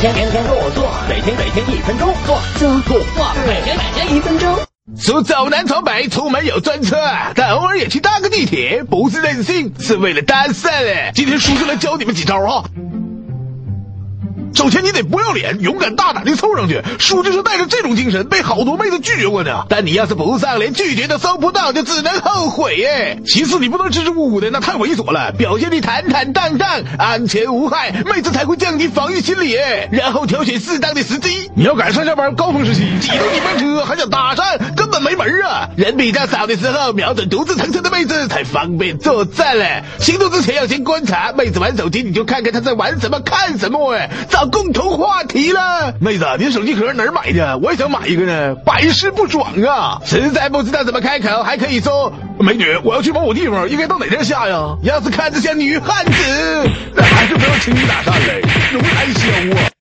天天天天做做，每天每天一分钟做做做做，每天每天一分钟。说走南闯北，出门有专车，但偶尔也去搭个地铁，不是任性，是为了单身。今天叔叔来教你们几招啊。首先，你得不要脸，勇敢大胆的凑上去。叔就是带着这种精神被好多妹子拒绝过的。但你要是不上，连拒绝都收不到，就只能后悔耶。其次，你不能支支吾吾的，那太猥琐了。表现的坦坦荡荡，安全无害，妹子才会降低防御心理。然后挑选适当的时机，你要赶上下班高峰时期，挤到你班车还想搭讪，门啊！人比较少的时候，瞄准独自乘车的妹子才方便作战嘞。行动之前要先观察妹子玩手机，你就看看她在玩什么，看什么哎，找。共同话题了，妹子，你手机壳哪儿买的？我也想买一个呢，百试不爽啊！实在不知道怎么开口，还可以说：“美女，我要去某某地方，应该到哪天下呀？”要是看着像女汉子，那还是不要轻易搭讪嘞，